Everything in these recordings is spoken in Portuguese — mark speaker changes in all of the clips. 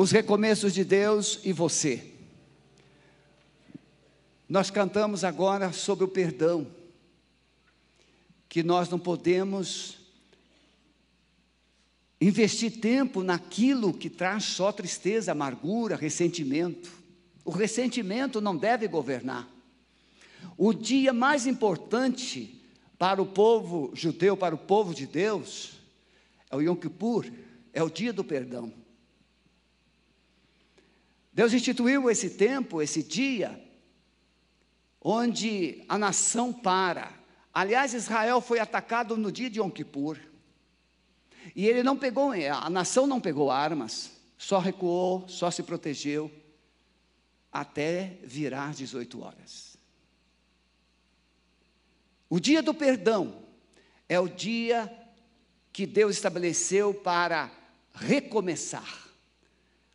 Speaker 1: os recomeços de Deus e você. Nós cantamos agora sobre o perdão, que nós não podemos investir tempo naquilo que traz só tristeza, amargura, ressentimento. O ressentimento não deve governar. O dia mais importante para o povo judeu, para o povo de Deus, é o Yom Kippur, é o dia do perdão. Deus instituiu esse tempo, esse dia, onde a nação para. Aliás, Israel foi atacado no dia de Yom Kippur. E ele não pegou, a nação não pegou armas, só recuou, só se protegeu, até virar 18 horas. O dia do perdão é o dia que Deus estabeleceu para recomeçar.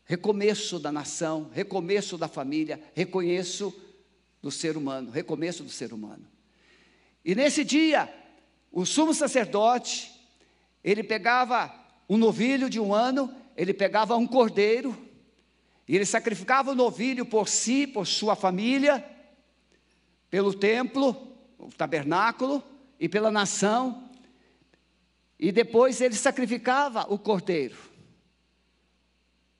Speaker 1: Recomeço da nação, recomeço da família, recomeço do ser humano, recomeço do ser humano. E nesse dia, o sumo sacerdote, ele pegava um novilho de um ano, ele pegava um cordeiro, e ele sacrificava o novilho por si, por sua família, pelo templo, o tabernáculo e pela nação, e depois ele sacrificava o cordeiro.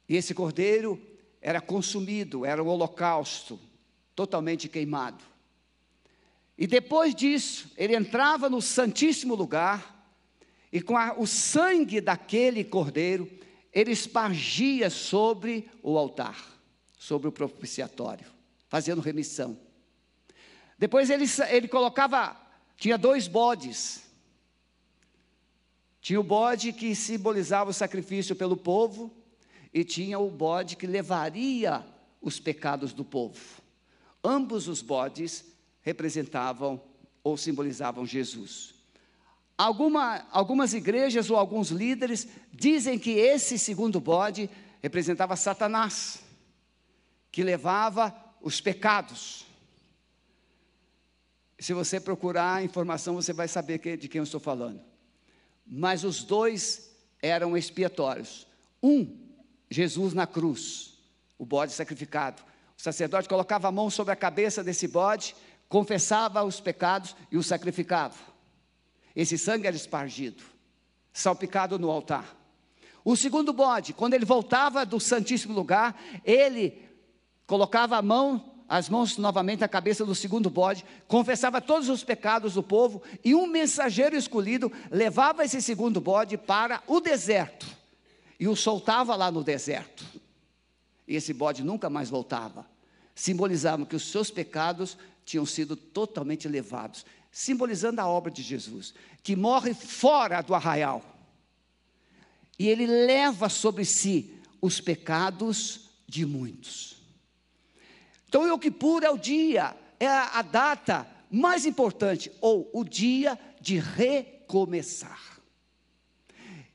Speaker 1: E esse cordeiro era consumido, era o holocausto, totalmente queimado. E depois disso, ele entrava no Santíssimo Lugar, e com a, o sangue daquele cordeiro, ele espargia sobre o altar, sobre o propiciatório, fazendo remissão. Depois ele, ele colocava, tinha dois bodes. Tinha o bode que simbolizava o sacrifício pelo povo, e tinha o bode que levaria os pecados do povo. Ambos os bodes representavam ou simbolizavam Jesus. Alguma, algumas igrejas ou alguns líderes dizem que esse segundo bode representava Satanás, que levava os pecados. Se você procurar informação, você vai saber de quem eu estou falando. Mas os dois eram expiatórios. Um, Jesus na cruz, o bode sacrificado. O sacerdote colocava a mão sobre a cabeça desse bode, confessava os pecados e o sacrificava. Esse sangue era espargido, salpicado no altar. O segundo bode, quando ele voltava do Santíssimo Lugar, ele colocava a mão as mãos novamente na cabeça do segundo bode, confessava todos os pecados do povo, e um mensageiro escolhido levava esse segundo bode para o deserto e o soltava lá no deserto. E esse bode nunca mais voltava. Simbolizavam que os seus pecados tinham sido totalmente levados, simbolizando a obra de Jesus, que morre fora do arraial. E ele leva sobre si os pecados de muitos. Então, o Yom Kippur é o dia, é a data mais importante, ou o dia de recomeçar.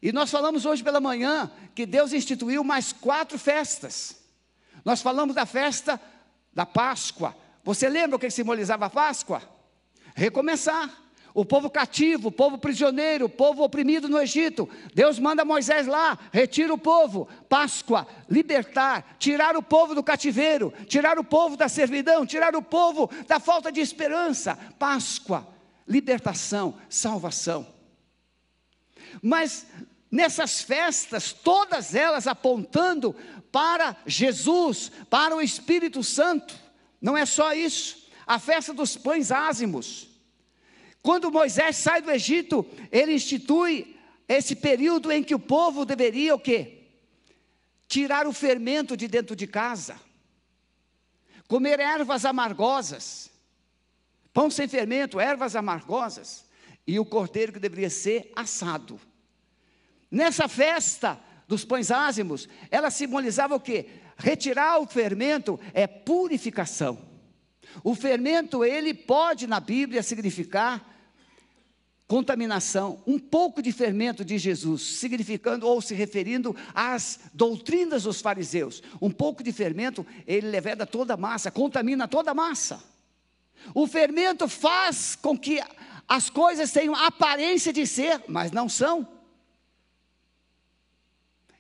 Speaker 1: E nós falamos hoje pela manhã que Deus instituiu mais quatro festas. Nós falamos da festa da Páscoa. Você lembra o que simbolizava a Páscoa? Recomeçar o povo cativo, o povo prisioneiro, o povo oprimido no Egito. Deus manda Moisés lá, retira o povo, Páscoa, libertar, tirar o povo do cativeiro, tirar o povo da servidão, tirar o povo da falta de esperança. Páscoa, libertação, salvação. Mas nessas festas, todas elas apontando para Jesus, para o Espírito Santo. Não é só isso. A festa dos pães ázimos quando Moisés sai do Egito, ele institui esse período em que o povo deveria o quê? Tirar o fermento de dentro de casa, comer ervas amargosas, pão sem fermento, ervas amargosas, e o cordeiro que deveria ser assado. Nessa festa dos pães ázimos, ela simbolizava o quê? Retirar o fermento é purificação. O fermento, ele pode na Bíblia significar contaminação, um pouco de fermento de Jesus, significando ou se referindo às doutrinas dos fariseus. Um pouco de fermento, ele leveda toda a massa, contamina toda a massa. O fermento faz com que as coisas tenham aparência de ser, mas não são.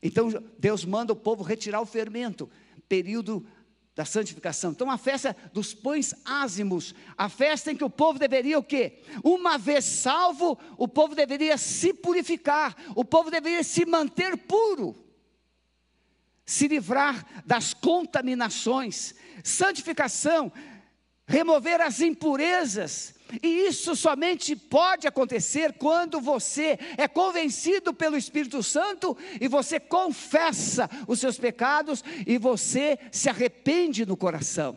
Speaker 1: Então Deus manda o povo retirar o fermento, período da santificação. Então a festa dos pães ázimos, a festa em que o povo deveria o quê? Uma vez salvo, o povo deveria se purificar, o povo deveria se manter puro, se livrar das contaminações. Santificação, remover as impurezas, e isso somente pode acontecer quando você é convencido pelo Espírito Santo e você confessa os seus pecados e você se arrepende no coração.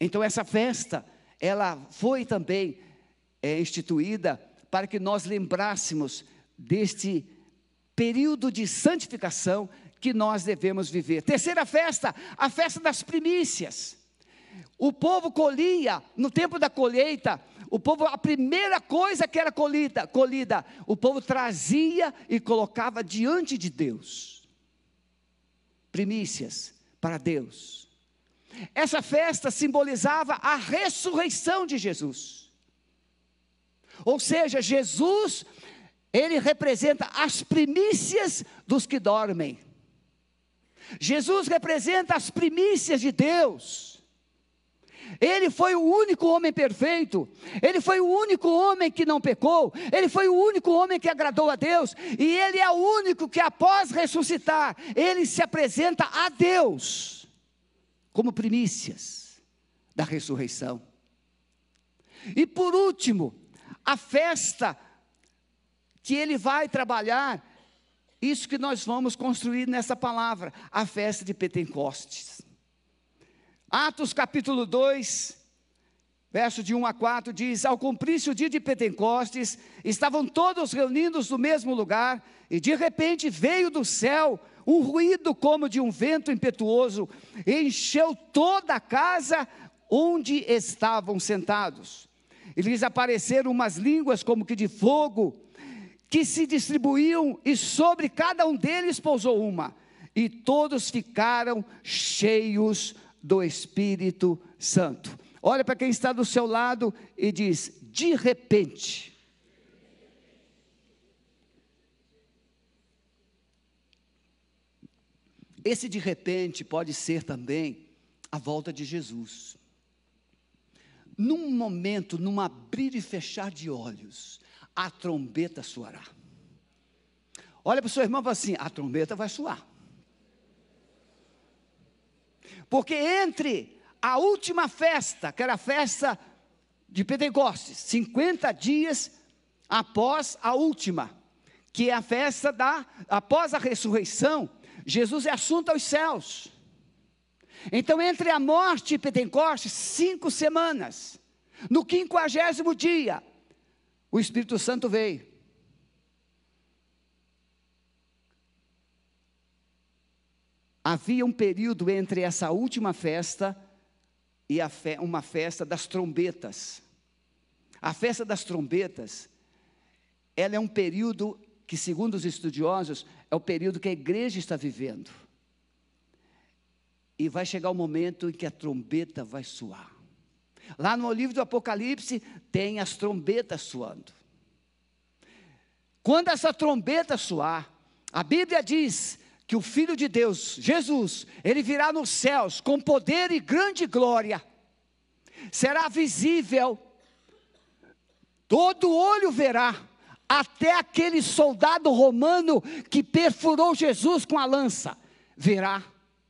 Speaker 1: Então essa festa, ela foi também é, instituída para que nós lembrássemos deste período de santificação que nós devemos viver. Terceira festa, a festa das primícias. O povo colhia, no tempo da colheita, o povo, a primeira coisa que era colhida, colhida, o povo trazia e colocava diante de Deus. Primícias para Deus. Essa festa simbolizava a ressurreição de Jesus. Ou seja, Jesus, ele representa as primícias dos que dormem. Jesus representa as primícias de Deus. Ele foi o único homem perfeito, ele foi o único homem que não pecou, ele foi o único homem que agradou a Deus, e ele é o único que, após ressuscitar, ele se apresenta a Deus como primícias da ressurreição. E por último, a festa que ele vai trabalhar, isso que nós vamos construir nessa palavra, a festa de Pentecostes. Atos capítulo 2, verso de 1 a 4 diz: Ao cumprir-se o dia de Pentecostes, estavam todos reunidos no mesmo lugar, e de repente veio do céu um ruído como de um vento impetuoso, e encheu toda a casa onde estavam sentados. E lhes apareceram umas línguas como que de fogo, que se distribuíam, e sobre cada um deles pousou uma, e todos ficaram cheios de do Espírito Santo. Olha para quem está do seu lado e diz: de repente. Esse de repente pode ser também a volta de Jesus. Num momento, num abrir e fechar de olhos, a trombeta soará. Olha para o seu irmão e fala assim: a trombeta vai soar. Porque entre a última festa, que era a festa de Pentecostes, 50 dias após a última, que é a festa da após a ressurreição, Jesus é assunto aos céus. Então, entre a morte e Pentecostes, cinco semanas. No quinquagésimo dia, o Espírito Santo veio. Havia um período entre essa última festa e fe uma festa das trombetas. A festa das trombetas, ela é um período que, segundo os estudiosos, é o período que a igreja está vivendo. E vai chegar o momento em que a trombeta vai soar. Lá no livro do Apocalipse tem as trombetas soando. Quando essa trombeta soar, a Bíblia diz que o Filho de Deus, Jesus, ele virá nos céus com poder e grande glória, será visível, todo olho verá, até aquele soldado romano que perfurou Jesus com a lança, verá,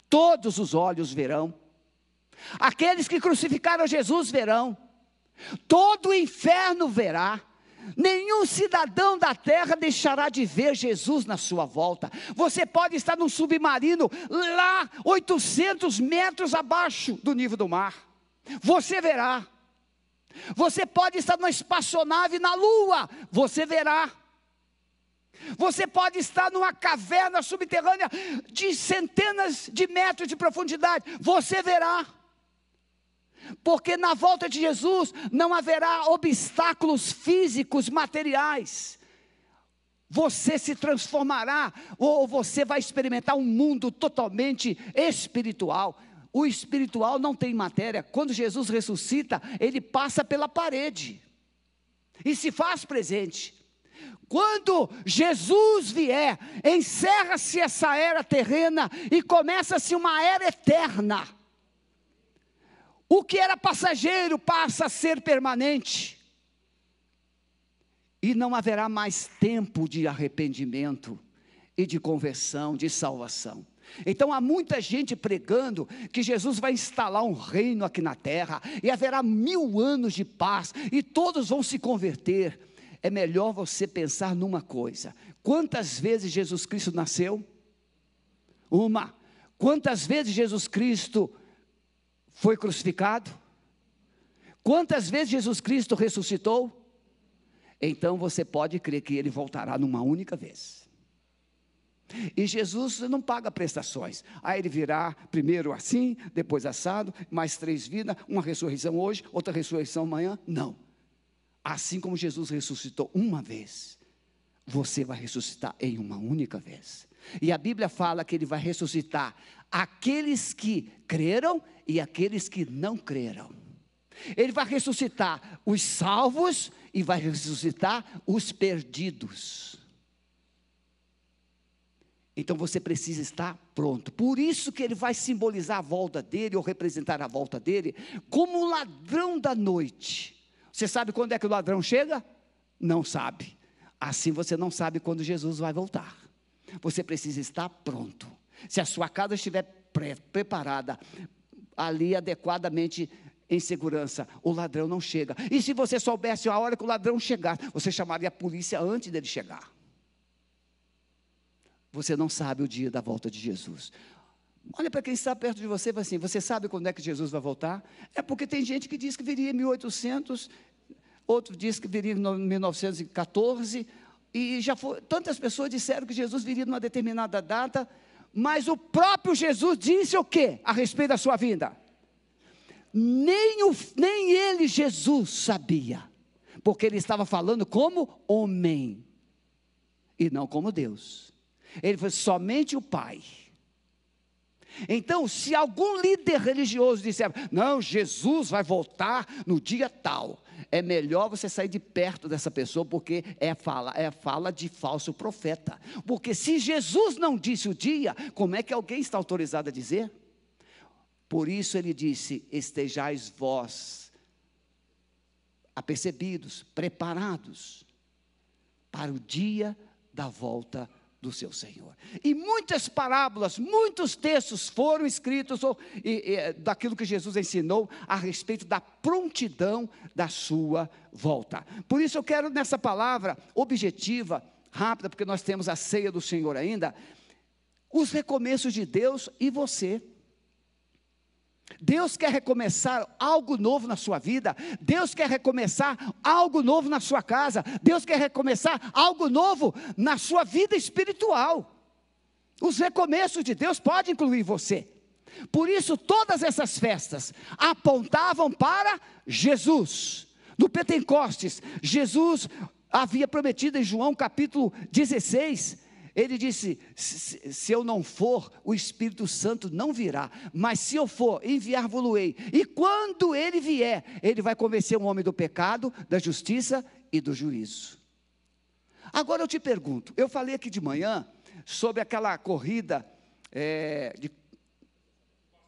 Speaker 1: todos os olhos verão, aqueles que crucificaram Jesus verão, todo o inferno verá, Nenhum cidadão da terra deixará de ver Jesus na sua volta. Você pode estar num submarino lá 800 metros abaixo do nível do mar. Você verá. Você pode estar numa espaçonave na lua. Você verá. Você pode estar numa caverna subterrânea de centenas de metros de profundidade. Você verá porque na volta de Jesus não haverá obstáculos físicos, materiais. Você se transformará, ou você vai experimentar um mundo totalmente espiritual. O espiritual não tem matéria. Quando Jesus ressuscita, ele passa pela parede e se faz presente. Quando Jesus vier, encerra-se essa era terrena e começa-se uma era eterna. O que era passageiro passa a ser permanente. E não haverá mais tempo de arrependimento e de conversão, de salvação. Então há muita gente pregando que Jesus vai instalar um reino aqui na terra e haverá mil anos de paz e todos vão se converter. É melhor você pensar numa coisa: quantas vezes Jesus Cristo nasceu? Uma. Quantas vezes Jesus Cristo foi crucificado? Quantas vezes Jesus Cristo ressuscitou? Então você pode crer que ele voltará numa única vez. E Jesus não paga prestações. Aí ele virá primeiro assim, depois assado, mais três vidas, uma ressurreição hoje, outra ressurreição amanhã. Não. Assim como Jesus ressuscitou uma vez, você vai ressuscitar em uma única vez. E a Bíblia fala que ele vai ressuscitar aqueles que creram e aqueles que não creram. Ele vai ressuscitar os salvos e vai ressuscitar os perdidos. Então você precisa estar pronto. Por isso que ele vai simbolizar a volta dele, ou representar a volta dele, como o ladrão da noite. Você sabe quando é que o ladrão chega? Não sabe. Assim você não sabe quando Jesus vai voltar. Você precisa estar pronto. Se a sua casa estiver pre preparada, ali adequadamente em segurança, o ladrão não chega. E se você soubesse a hora que o ladrão chegar, você chamaria a polícia antes dele chegar. Você não sabe o dia da volta de Jesus. Olha para quem está perto de você e fala assim: Você sabe quando é que Jesus vai voltar? É porque tem gente que diz que viria em 1800, outro diz que viria em 1914, e já foi, tantas pessoas disseram que Jesus viria numa determinada data, mas o próprio Jesus disse o que a respeito da sua vinda? Nem, o, nem ele, Jesus, sabia, porque ele estava falando como homem e não como Deus. Ele foi somente o Pai. Então, se algum líder religioso disser, não, Jesus vai voltar no dia tal, é melhor você sair de perto dessa pessoa, porque é fala, é fala de falso profeta. Porque se Jesus não disse o dia, como é que alguém está autorizado a dizer? Por isso ele disse: estejais vós apercebidos, preparados para o dia da volta do seu Senhor. E muitas parábolas, muitos textos foram escritos ou, e, e, daquilo que Jesus ensinou a respeito da prontidão da sua volta. Por isso eu quero nessa palavra objetiva, rápida, porque nós temos a ceia do Senhor ainda, os recomeços de Deus e você. Deus quer recomeçar algo novo na sua vida, Deus quer recomeçar algo novo na sua casa, Deus quer recomeçar algo novo na sua vida espiritual. Os recomeços de Deus podem incluir você. Por isso, todas essas festas apontavam para Jesus. No Pentecostes, Jesus havia prometido em João capítulo 16 ele disse: se, eu não for, o Espírito Santo não virá, mas se eu for, enviar-vos-ei. E quando ele vier, ele vai convencer o homem do pecado, da justiça e do juízo. Agora eu te pergunto: eu falei aqui de manhã sobre aquela corrida é, de,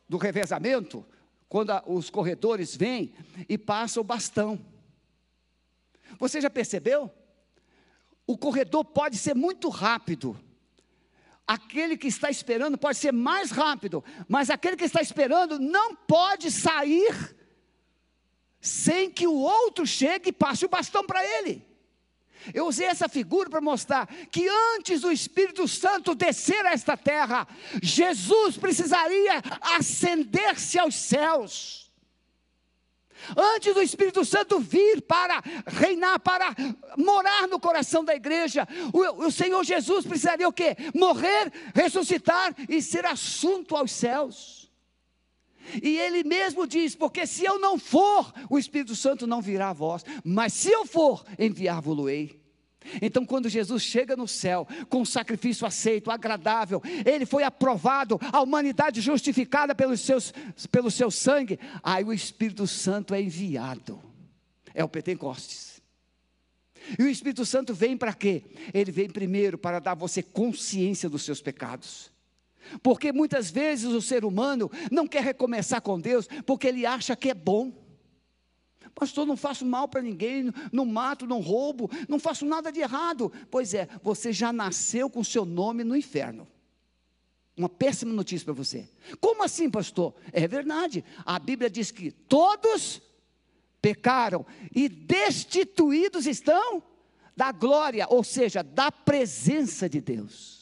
Speaker 1: do revezamento, quando a, os corredores vêm e passam o bastão. Você já percebeu? O corredor pode ser muito rápido. Aquele que está esperando pode ser mais rápido, mas aquele que está esperando não pode sair sem que o outro chegue e passe o bastão para ele. Eu usei essa figura para mostrar que antes do Espírito Santo descer a esta terra, Jesus precisaria ascender-se aos céus. Antes do Espírito Santo vir para reinar, para morar no coração da igreja, o, o Senhor Jesus precisaria o quê? Morrer, ressuscitar e ser assunto aos céus. E ele mesmo diz: porque se eu não for, o Espírito Santo não virá a vós, mas se eu for, enviar-vos-ei. Então, quando Jesus chega no céu com um sacrifício aceito, agradável, ele foi aprovado, a humanidade justificada pelos seus, pelo seu sangue, aí o Espírito Santo é enviado. É o Pentecostes. E o Espírito Santo vem para quê? Ele vem primeiro para dar você consciência dos seus pecados. Porque muitas vezes o ser humano não quer recomeçar com Deus porque ele acha que é bom. Pastor, não faço mal para ninguém, não mato, não roubo, não faço nada de errado. Pois é, você já nasceu com seu nome no inferno. Uma péssima notícia para você. Como assim, pastor? É verdade. A Bíblia diz que todos pecaram e destituídos estão da glória, ou seja, da presença de Deus.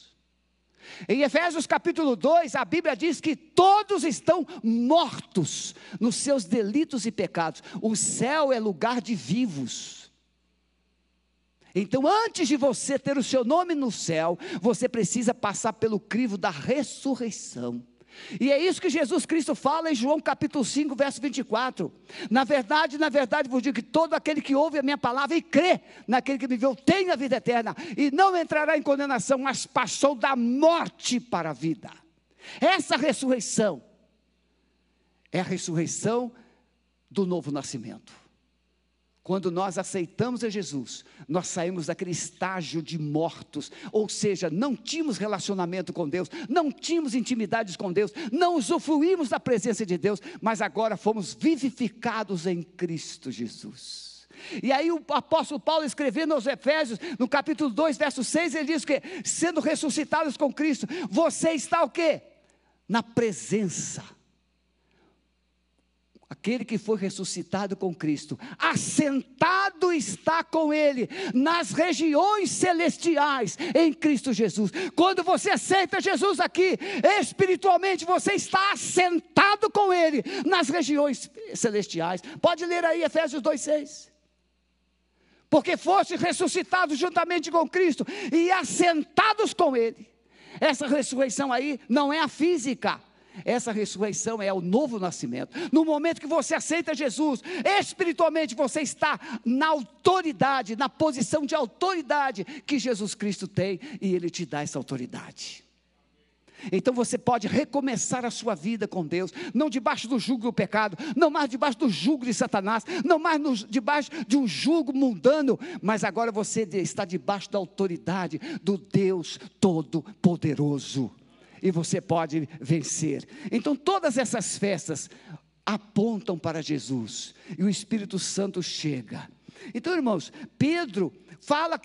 Speaker 1: Em Efésios capítulo 2, a Bíblia diz que todos estão mortos nos seus delitos e pecados. O céu é lugar de vivos. Então, antes de você ter o seu nome no céu, você precisa passar pelo crivo da ressurreição. E é isso que Jesus Cristo fala em João capítulo 5, verso 24. Na verdade, na verdade, vos digo que todo aquele que ouve a minha palavra e crê naquele que me viu tem a vida eterna e não entrará em condenação, mas passou da morte para a vida. Essa ressurreição é a ressurreição do novo nascimento. Quando nós aceitamos a Jesus, nós saímos daquele estágio de mortos, ou seja, não tínhamos relacionamento com Deus, não tínhamos intimidades com Deus, não usufruímos da presença de Deus, mas agora fomos vivificados em Cristo Jesus. E aí o apóstolo Paulo escrevendo aos Efésios, no capítulo 2, verso 6, ele diz que sendo ressuscitados com Cristo, você está o quê? Na presença aquele que foi ressuscitado com Cristo, assentado está com Ele nas regiões celestiais em Cristo Jesus. Quando você aceita Jesus aqui, espiritualmente você está assentado com Ele nas regiões celestiais. Pode ler aí Efésios 2,6 porque foste ressuscitados juntamente com Cristo e assentados com Ele. Essa ressurreição aí não é a física, essa ressurreição é o novo nascimento. No momento que você aceita Jesus, espiritualmente você está na autoridade, na posição de autoridade que Jesus Cristo tem e Ele te dá essa autoridade. Então você pode recomeçar a sua vida com Deus, não debaixo do jugo do pecado, não mais debaixo do jugo de Satanás, não mais no, debaixo de um jugo mundano, mas agora você está debaixo da autoridade do Deus Todo-Poderoso e você pode vencer. Então, todas essas festas apontam para Jesus e o Espírito Santo chega. Então, irmãos, Pedro fala,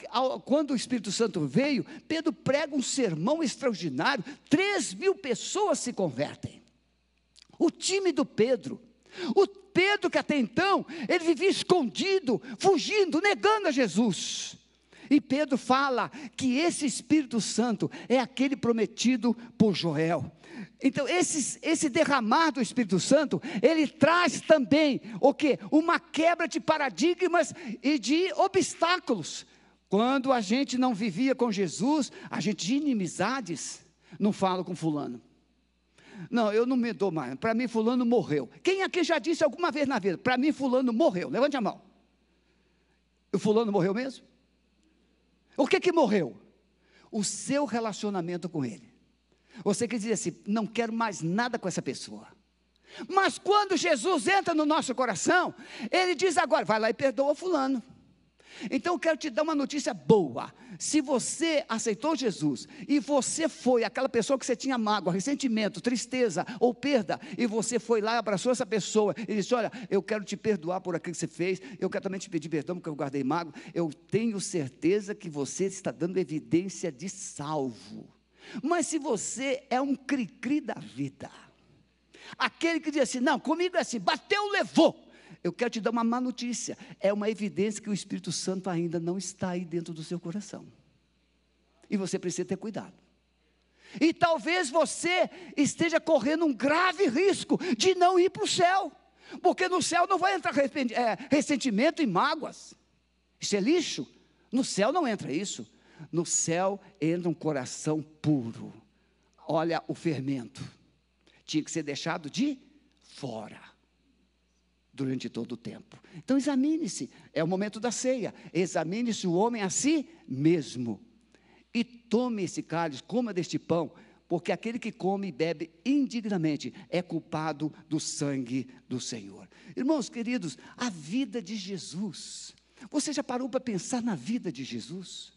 Speaker 1: quando o Espírito Santo veio, Pedro prega um sermão extraordinário, três mil pessoas se convertem. O time do Pedro, o Pedro que até então, ele vivia escondido, fugindo, negando a Jesus. E Pedro fala que esse Espírito Santo é aquele prometido por Joel. Então, esse, esse derramar do Espírito Santo, ele traz também o que? Uma quebra de paradigmas e de obstáculos. Quando a gente não vivia com Jesus, a gente de inimizades, não falo com fulano. Não, eu não me dou mais. Para mim, fulano morreu. Quem aqui já disse alguma vez na vida? Para mim, fulano morreu. Levante a mão. O fulano morreu mesmo? O que que morreu? O seu relacionamento com ele. Você quer dizer assim, não quero mais nada com essa pessoa. Mas quando Jesus entra no nosso coração, ele diz agora, vai lá e perdoa fulano. Então eu quero te dar uma notícia boa. Se você aceitou Jesus e você foi aquela pessoa que você tinha mágoa, ressentimento, tristeza ou perda, e você foi lá abraçou essa pessoa e disse: Olha, eu quero te perdoar por aquilo que você fez, eu quero também te pedir perdão porque eu guardei mágoa. Eu tenho certeza que você está dando evidência de salvo. Mas se você é um cri-cri da vida, aquele que diz assim: Não, comigo é assim, bateu, levou eu quero te dar uma má notícia. É uma evidência que o Espírito Santo ainda não está aí dentro do seu coração. E você precisa ter cuidado. E talvez você esteja correndo um grave risco de não ir para o céu. Porque no céu não vai entrar é, ressentimento e mágoas. Isso é lixo. No céu não entra isso. No céu entra um coração puro. Olha o fermento. Tinha que ser deixado de fora durante todo o tempo. Então examine-se, é o momento da ceia. Examine-se o homem a si mesmo. E tome esse cálice, coma deste pão, porque aquele que come e bebe indignamente é culpado do sangue do Senhor. Irmãos queridos, a vida de Jesus, Você já parou para pensar na vida de Jesus?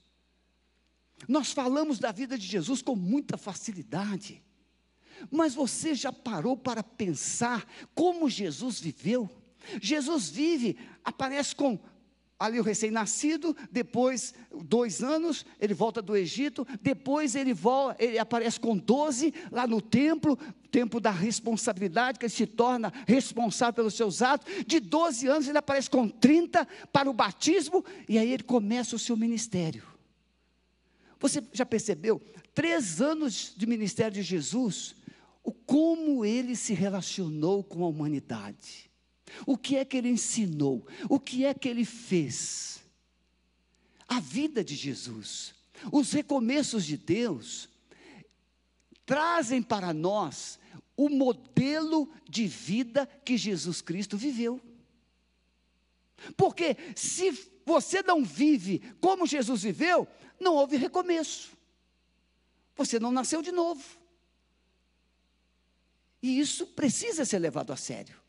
Speaker 1: Nós falamos da vida de Jesus com muita facilidade, mas você já parou para pensar como Jesus viveu? Jesus vive, aparece com ali o recém-nascido, depois dois anos, ele volta do Egito, depois ele, volta, ele aparece com doze lá no templo, tempo da responsabilidade, que ele se torna responsável pelos seus atos, de 12 anos ele aparece com 30 para o batismo, e aí ele começa o seu ministério. Você já percebeu? Três anos de ministério de Jesus, o como ele se relacionou com a humanidade. O que é que ele ensinou? O que é que ele fez? A vida de Jesus, os recomeços de Deus, trazem para nós o modelo de vida que Jesus Cristo viveu. Porque se você não vive como Jesus viveu, não houve recomeço. Você não nasceu de novo. E isso precisa ser levado a sério.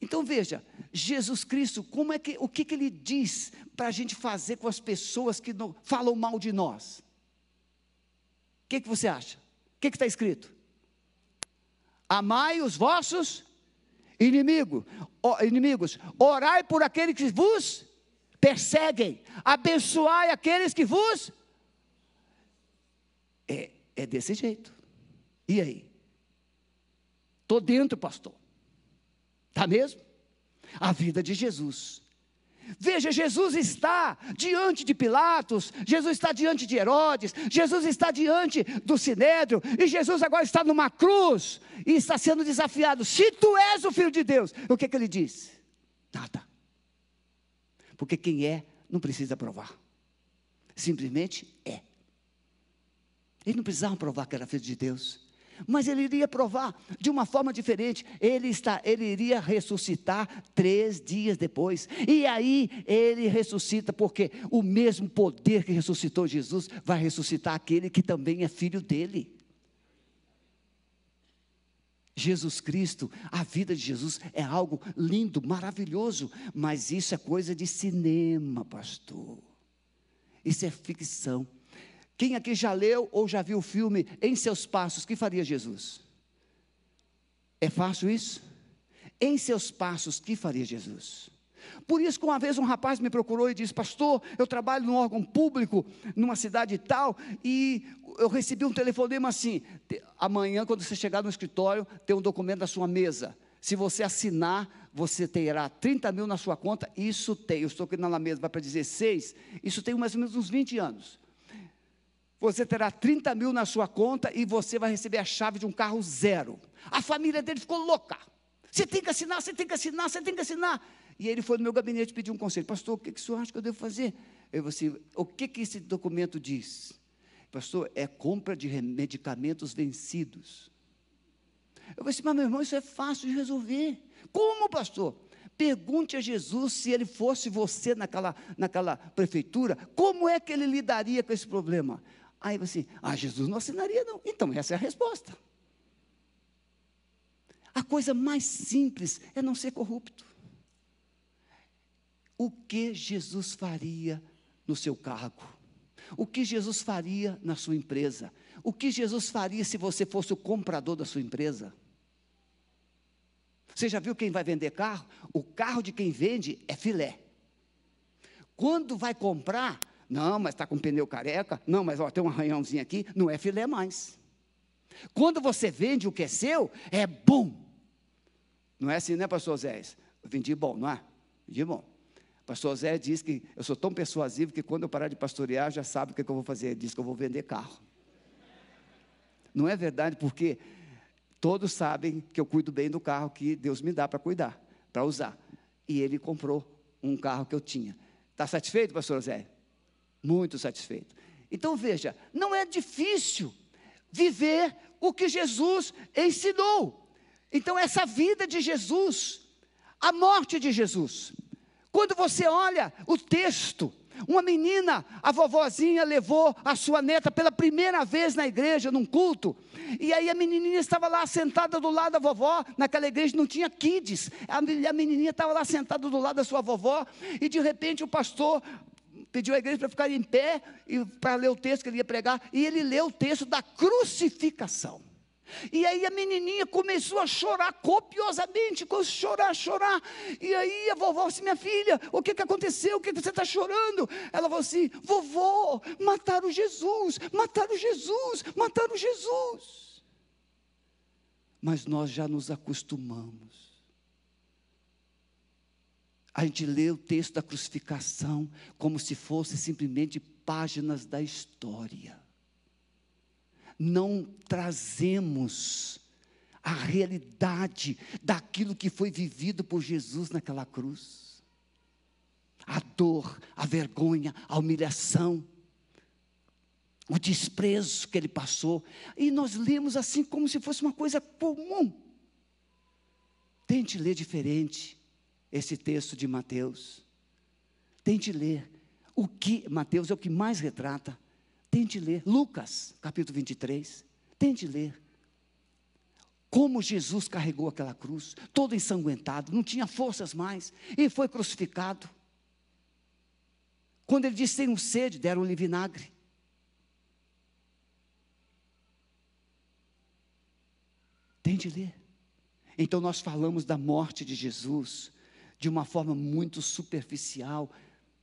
Speaker 1: Então veja, Jesus Cristo, como é que, o que, que ele diz para a gente fazer com as pessoas que não, falam mal de nós? O que, que você acha? O que está escrito? Amai os vossos inimigo, inimigos, orai por aqueles que vos perseguem, abençoai aqueles que vos. É, é desse jeito. E aí? Estou dentro, pastor. Está mesmo? A vida de Jesus. Veja, Jesus está diante de Pilatos, Jesus está diante de Herodes, Jesus está diante do Sinédrio, e Jesus agora está numa cruz e está sendo desafiado. Se tu és o filho de Deus, o que, que ele diz? Nada. Porque quem é, não precisa provar, simplesmente é. Ele não precisava provar que era filho de Deus mas ele iria provar de uma forma diferente. Ele, está, ele iria ressuscitar três dias depois. E aí ele ressuscita, porque o mesmo poder que ressuscitou Jesus vai ressuscitar aquele que também é filho dele. Jesus Cristo, a vida de Jesus é algo lindo, maravilhoso, mas isso é coisa de cinema, pastor. Isso é ficção. Quem aqui já leu ou já viu o filme Em Seus Passos, que faria Jesus? É fácil isso? Em seus passos, que faria Jesus? Por isso que uma vez um rapaz me procurou e disse: Pastor, eu trabalho num órgão público, numa cidade tal, e eu recebi um telefonema assim: amanhã, quando você chegar no escritório, tem um documento da sua mesa. Se você assinar, você terá 30 mil na sua conta. Isso tem, eu estou aqui na mesa, vai para 16, isso tem mais ou menos uns 20 anos você terá 30 mil na sua conta e você vai receber a chave de um carro zero. A família dele ficou louca. Você tem que assinar, você tem que assinar, você tem que assinar. E ele foi no meu gabinete pedir um conselho. Pastor, o que, que o senhor acha que eu devo fazer? Eu assim, o que, que esse documento diz? Pastor, é compra de medicamentos vencidos. Eu assim, mas meu irmão, isso é fácil de resolver. Como, pastor? Pergunte a Jesus se ele fosse você naquela, naquela prefeitura, como é que ele lidaria com esse problema? Aí você, ah, Jesus não assinaria, não. Então, essa é a resposta. A coisa mais simples é não ser corrupto. O que Jesus faria no seu cargo? O que Jesus faria na sua empresa? O que Jesus faria se você fosse o comprador da sua empresa? Você já viu quem vai vender carro? O carro de quem vende é filé. Quando vai comprar, não, mas está com pneu careca. Não, mas ó, tem um arranhãozinho aqui. Não é filé mais. Quando você vende o que é seu, é bom. Não é assim, né, pastor Zé? Vendi bom, não é? Vendi bom. Pastor Zé diz que eu sou tão persuasivo que quando eu parar de pastorear, já sabe o que, é que eu vou fazer. Ele diz que eu vou vender carro. Não é verdade, porque todos sabem que eu cuido bem do carro que Deus me dá para cuidar, para usar. E ele comprou um carro que eu tinha. Está satisfeito, pastor Zé? Muito satisfeito. Então veja, não é difícil viver o que Jesus ensinou. Então, essa vida de Jesus, a morte de Jesus, quando você olha o texto, Uma menina, a vovozinha levou a sua neta pela primeira vez na igreja, num culto. E aí a menininha estava lá sentada do lado da vovó. Naquela igreja não tinha kids. A menininha estava lá sentada do lado da sua vovó. E de repente o pastor pediu à igreja para ficar em pé e para ler o texto que ele ia pregar. E ele leu o texto da crucificação. E aí a menininha começou a chorar copiosamente, começou a chorar, chorar. E aí a vovó disse, minha filha, o que, que aconteceu? O que, que você está chorando? Ela falou assim, vovó, mataram Jesus, mataram Jesus, mataram Jesus. Mas nós já nos acostumamos. A gente lê o texto da crucificação como se fosse simplesmente páginas da história não trazemos a realidade daquilo que foi vivido por Jesus naquela cruz. A dor, a vergonha, a humilhação, o desprezo que ele passou. E nós lemos assim como se fosse uma coisa comum. Tente ler diferente esse texto de Mateus. Tente ler o que Mateus é o que mais retrata Tente ler Lucas, capítulo 23. Tente ler. Como Jesus carregou aquela cruz, todo ensanguentado, não tinha forças mais, e foi crucificado. Quando ele disse: Tenho sede, deram-lhe vinagre. Tente ler. Então nós falamos da morte de Jesus de uma forma muito superficial,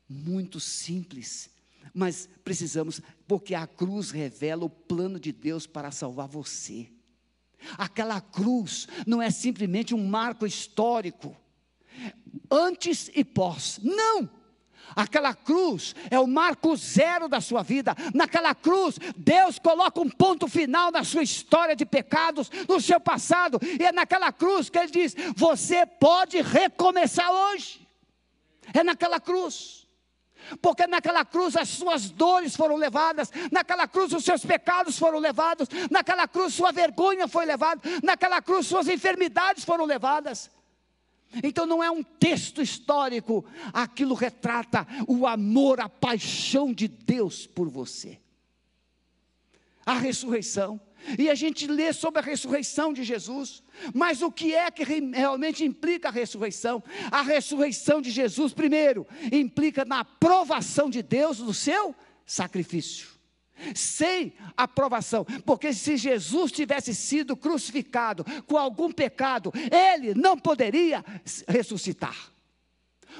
Speaker 1: muito simples, mas precisamos, porque a cruz revela o plano de Deus para salvar você. Aquela cruz não é simplesmente um marco histórico, antes e pós, não. Aquela cruz é o marco zero da sua vida. Naquela cruz, Deus coloca um ponto final na sua história de pecados, no seu passado. E é naquela cruz que Ele diz: Você pode recomeçar hoje. É naquela cruz porque naquela cruz as suas dores foram levadas, naquela cruz os seus pecados foram levados, naquela cruz sua vergonha foi levada, naquela cruz suas enfermidades foram levadas. Então não é um texto histórico, aquilo retrata o amor, a paixão de Deus por você. A ressurreição e a gente lê sobre a ressurreição de Jesus. Mas o que é que realmente implica a ressurreição? A ressurreição de Jesus, primeiro, implica na aprovação de Deus do seu sacrifício. Sem aprovação, porque se Jesus tivesse sido crucificado com algum pecado, ele não poderia ressuscitar.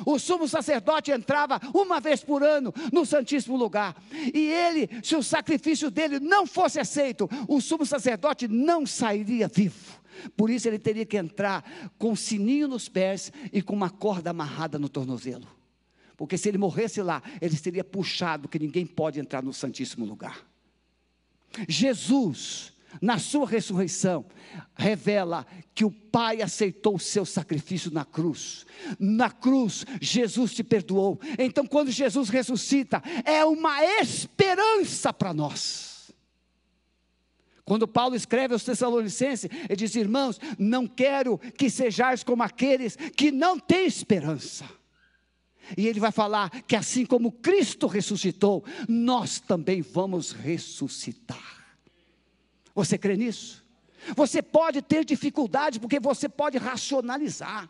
Speaker 1: O sumo sacerdote entrava uma vez por ano no Santíssimo Lugar. E ele, se o sacrifício dele não fosse aceito, o sumo sacerdote não sairia vivo. Por isso ele teria que entrar com um sininho nos pés e com uma corda amarrada no tornozelo. Porque se ele morresse lá, ele seria puxado, que ninguém pode entrar no Santíssimo Lugar. Jesus na sua ressurreição, revela que o Pai aceitou o seu sacrifício na cruz. Na cruz, Jesus te perdoou. Então, quando Jesus ressuscita, é uma esperança para nós. Quando Paulo escreve aos Tessalonicenses, ele diz: Irmãos, não quero que sejais como aqueles que não têm esperança. E ele vai falar que assim como Cristo ressuscitou, nós também vamos ressuscitar. Você crê nisso? Você pode ter dificuldade porque você pode racionalizar.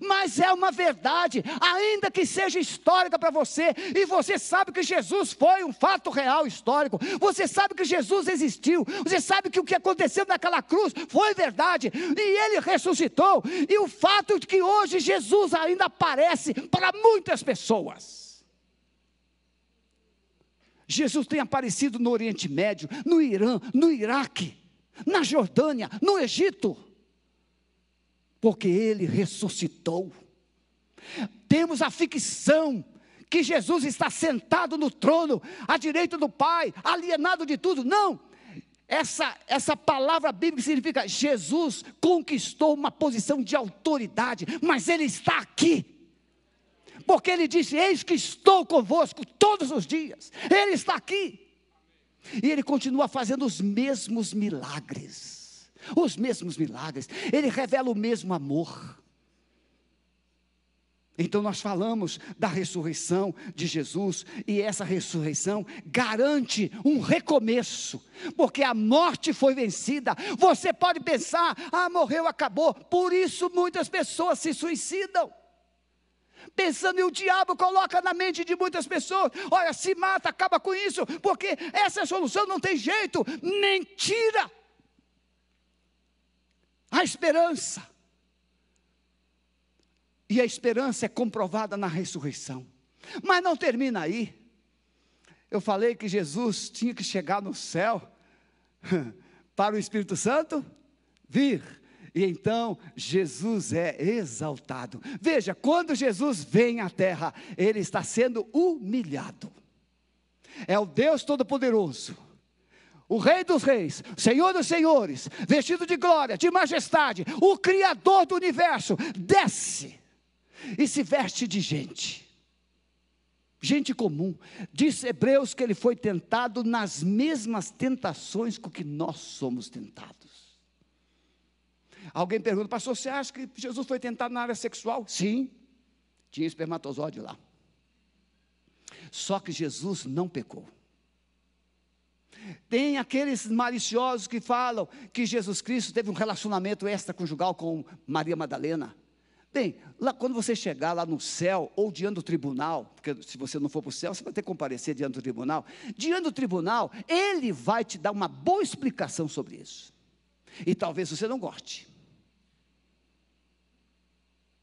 Speaker 1: Mas é uma verdade, ainda que seja histórica para você, e você sabe que Jesus foi um fato real histórico, você sabe que Jesus existiu, você sabe que o que aconteceu naquela cruz foi verdade, e ele ressuscitou, e o fato de que hoje Jesus ainda aparece para muitas pessoas. Jesus tem aparecido no Oriente Médio, no Irã, no Iraque, na Jordânia, no Egito, porque ele ressuscitou. Temos a ficção que Jesus está sentado no trono, à direita do Pai, alienado de tudo. Não! Essa, essa palavra bíblica significa Jesus conquistou uma posição de autoridade, mas Ele está aqui porque ele disse: Eis que estou convosco todos os dias, ele está aqui. E ele continua fazendo os mesmos milagres, os mesmos milagres, ele revela o mesmo amor. Então nós falamos da ressurreição de Jesus e essa ressurreição garante um recomeço, porque a morte foi vencida. Você pode pensar, ah, morreu, acabou. Por isso muitas pessoas se suicidam. Pensando e o diabo coloca na mente de muitas pessoas: olha, se mata, acaba com isso, porque essa solução, não tem jeito. Mentira! A esperança e a esperança é comprovada na ressurreição. Mas não termina aí. Eu falei que Jesus tinha que chegar no céu para o Espírito Santo vir. E então Jesus é exaltado. Veja, quando Jesus vem à terra, ele está sendo humilhado. É o Deus Todo-Poderoso, o Rei dos Reis, Senhor dos Senhores, vestido de glória, de majestade, o Criador do universo, desce e se veste de gente. Gente comum. Diz Hebreus que ele foi tentado nas mesmas tentações com que nós somos tentados. Alguém pergunta, pastor, você acha que Jesus foi tentado na área sexual? Sim, tinha espermatozoide lá. Só que Jesus não pecou. Tem aqueles maliciosos que falam que Jesus Cristo teve um relacionamento extraconjugal com Maria Madalena. Bem, lá, quando você chegar lá no céu ou diante do tribunal, porque se você não for para o céu, você vai ter que comparecer diante do tribunal. Diante do tribunal, ele vai te dar uma boa explicação sobre isso. E talvez você não goste.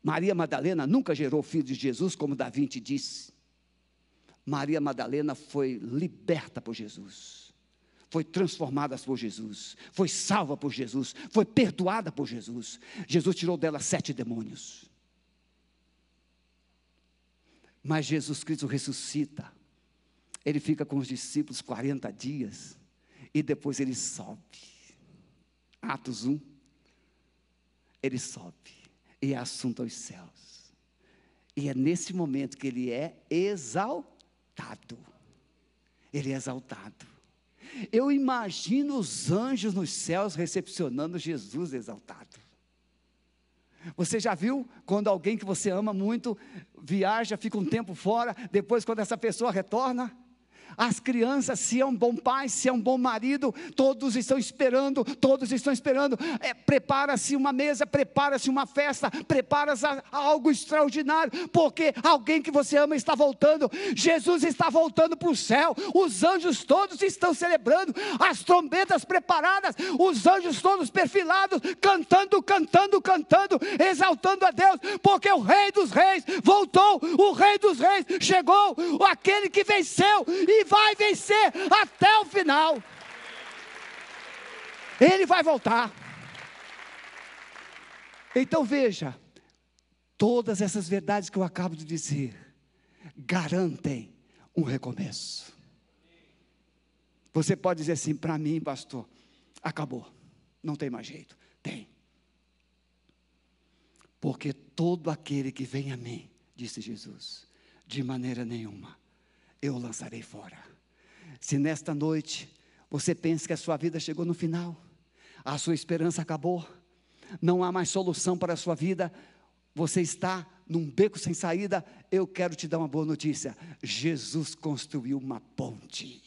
Speaker 1: Maria Madalena nunca gerou filho de Jesus, como Davi te disse. Maria Madalena foi liberta por Jesus foi transformada por Jesus, foi salva por Jesus, foi perdoada por Jesus. Jesus tirou dela sete demônios. Mas Jesus Cristo ressuscita, ele fica com os discípulos 40 dias, e depois ele sobe. Atos 1, ele sobe, e é assunto aos céus. E é nesse momento que ele é exaltado. Ele é exaltado. Eu imagino os anjos nos céus recepcionando Jesus exaltado. Você já viu quando alguém que você ama muito viaja, fica um tempo fora, depois, quando essa pessoa retorna? As crianças, se é um bom pai, se é um bom marido, todos estão esperando, todos estão esperando. É, prepara-se uma mesa, prepara-se uma festa, prepara-se algo extraordinário, porque alguém que você ama está voltando. Jesus está voltando para o céu. Os anjos todos estão celebrando, as trombetas preparadas, os anjos todos perfilados, cantando, cantando, cantando, exaltando a Deus, porque o Rei dos Reis voltou, o Rei dos Reis chegou, aquele que venceu e vai vencer até o final. Ele vai voltar. Então veja, todas essas verdades que eu acabo de dizer garantem um recomeço. Você pode dizer assim para mim, pastor, acabou, não tem mais jeito. Tem. Porque todo aquele que vem a mim, disse Jesus, de maneira nenhuma eu o lançarei fora. Se nesta noite você pensa que a sua vida chegou no final, a sua esperança acabou, não há mais solução para a sua vida, você está num beco sem saída, eu quero te dar uma boa notícia: Jesus construiu uma ponte.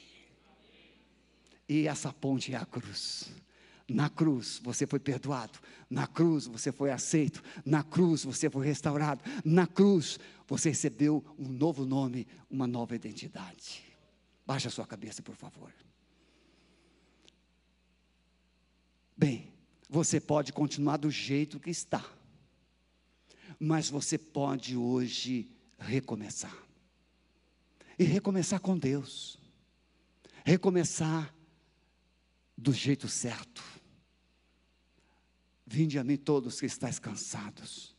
Speaker 1: E essa ponte é a cruz. Na cruz você foi perdoado, na cruz você foi aceito, na cruz você foi restaurado, na cruz você recebeu um novo nome, uma nova identidade. Baixa a sua cabeça, por favor. Bem, você pode continuar do jeito que está, mas você pode hoje recomeçar. E recomeçar com Deus. Recomeçar do jeito certo Vinde a mim todos que estáis cansados,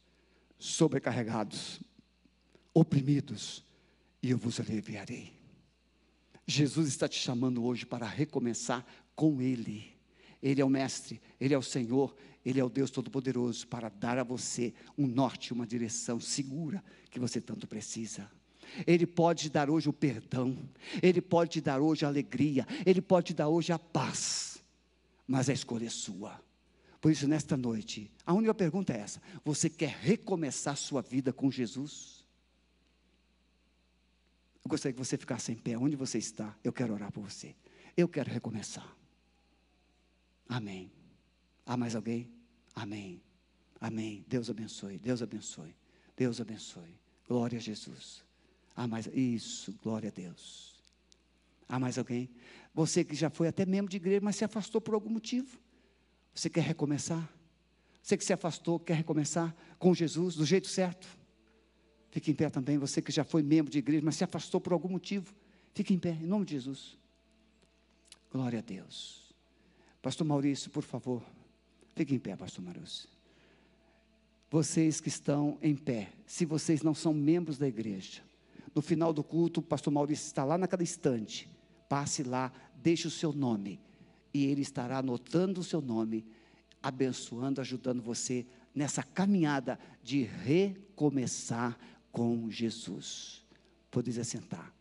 Speaker 1: sobrecarregados, oprimidos, e eu vos aliviarei. Jesus está te chamando hoje para recomeçar com Ele. Ele é o Mestre, Ele é o Senhor, Ele é o Deus Todo-Poderoso para dar a você um norte, uma direção segura que você tanto precisa. Ele pode te dar hoje o perdão, Ele pode te dar hoje a alegria, Ele pode te dar hoje a paz, mas a escolha é sua. Por isso, nesta noite, a única pergunta é essa: você quer recomeçar sua vida com Jesus? Eu gostaria que você ficasse em pé, onde você está. Eu quero orar por você. Eu quero recomeçar. Amém. Há mais alguém? Amém. Amém. Deus abençoe. Deus abençoe. Deus abençoe. Glória a Jesus. Há mais. Isso, glória a Deus. Há mais alguém? Você que já foi até membro de igreja, mas se afastou por algum motivo. Você quer recomeçar? Você que se afastou, quer recomeçar com Jesus do jeito certo? Fique em pé também, você que já foi membro de igreja, mas se afastou por algum motivo. Fique em pé, em nome de Jesus. Glória a Deus. Pastor Maurício, por favor. Fique em pé, Pastor Maurício. Vocês que estão em pé, se vocês não são membros da igreja, no final do culto, o pastor Maurício está lá naquela estante. Passe lá, deixe o seu nome. E ele estará anotando o seu nome, abençoando, ajudando você nessa caminhada de recomeçar com Jesus. Pode assentar.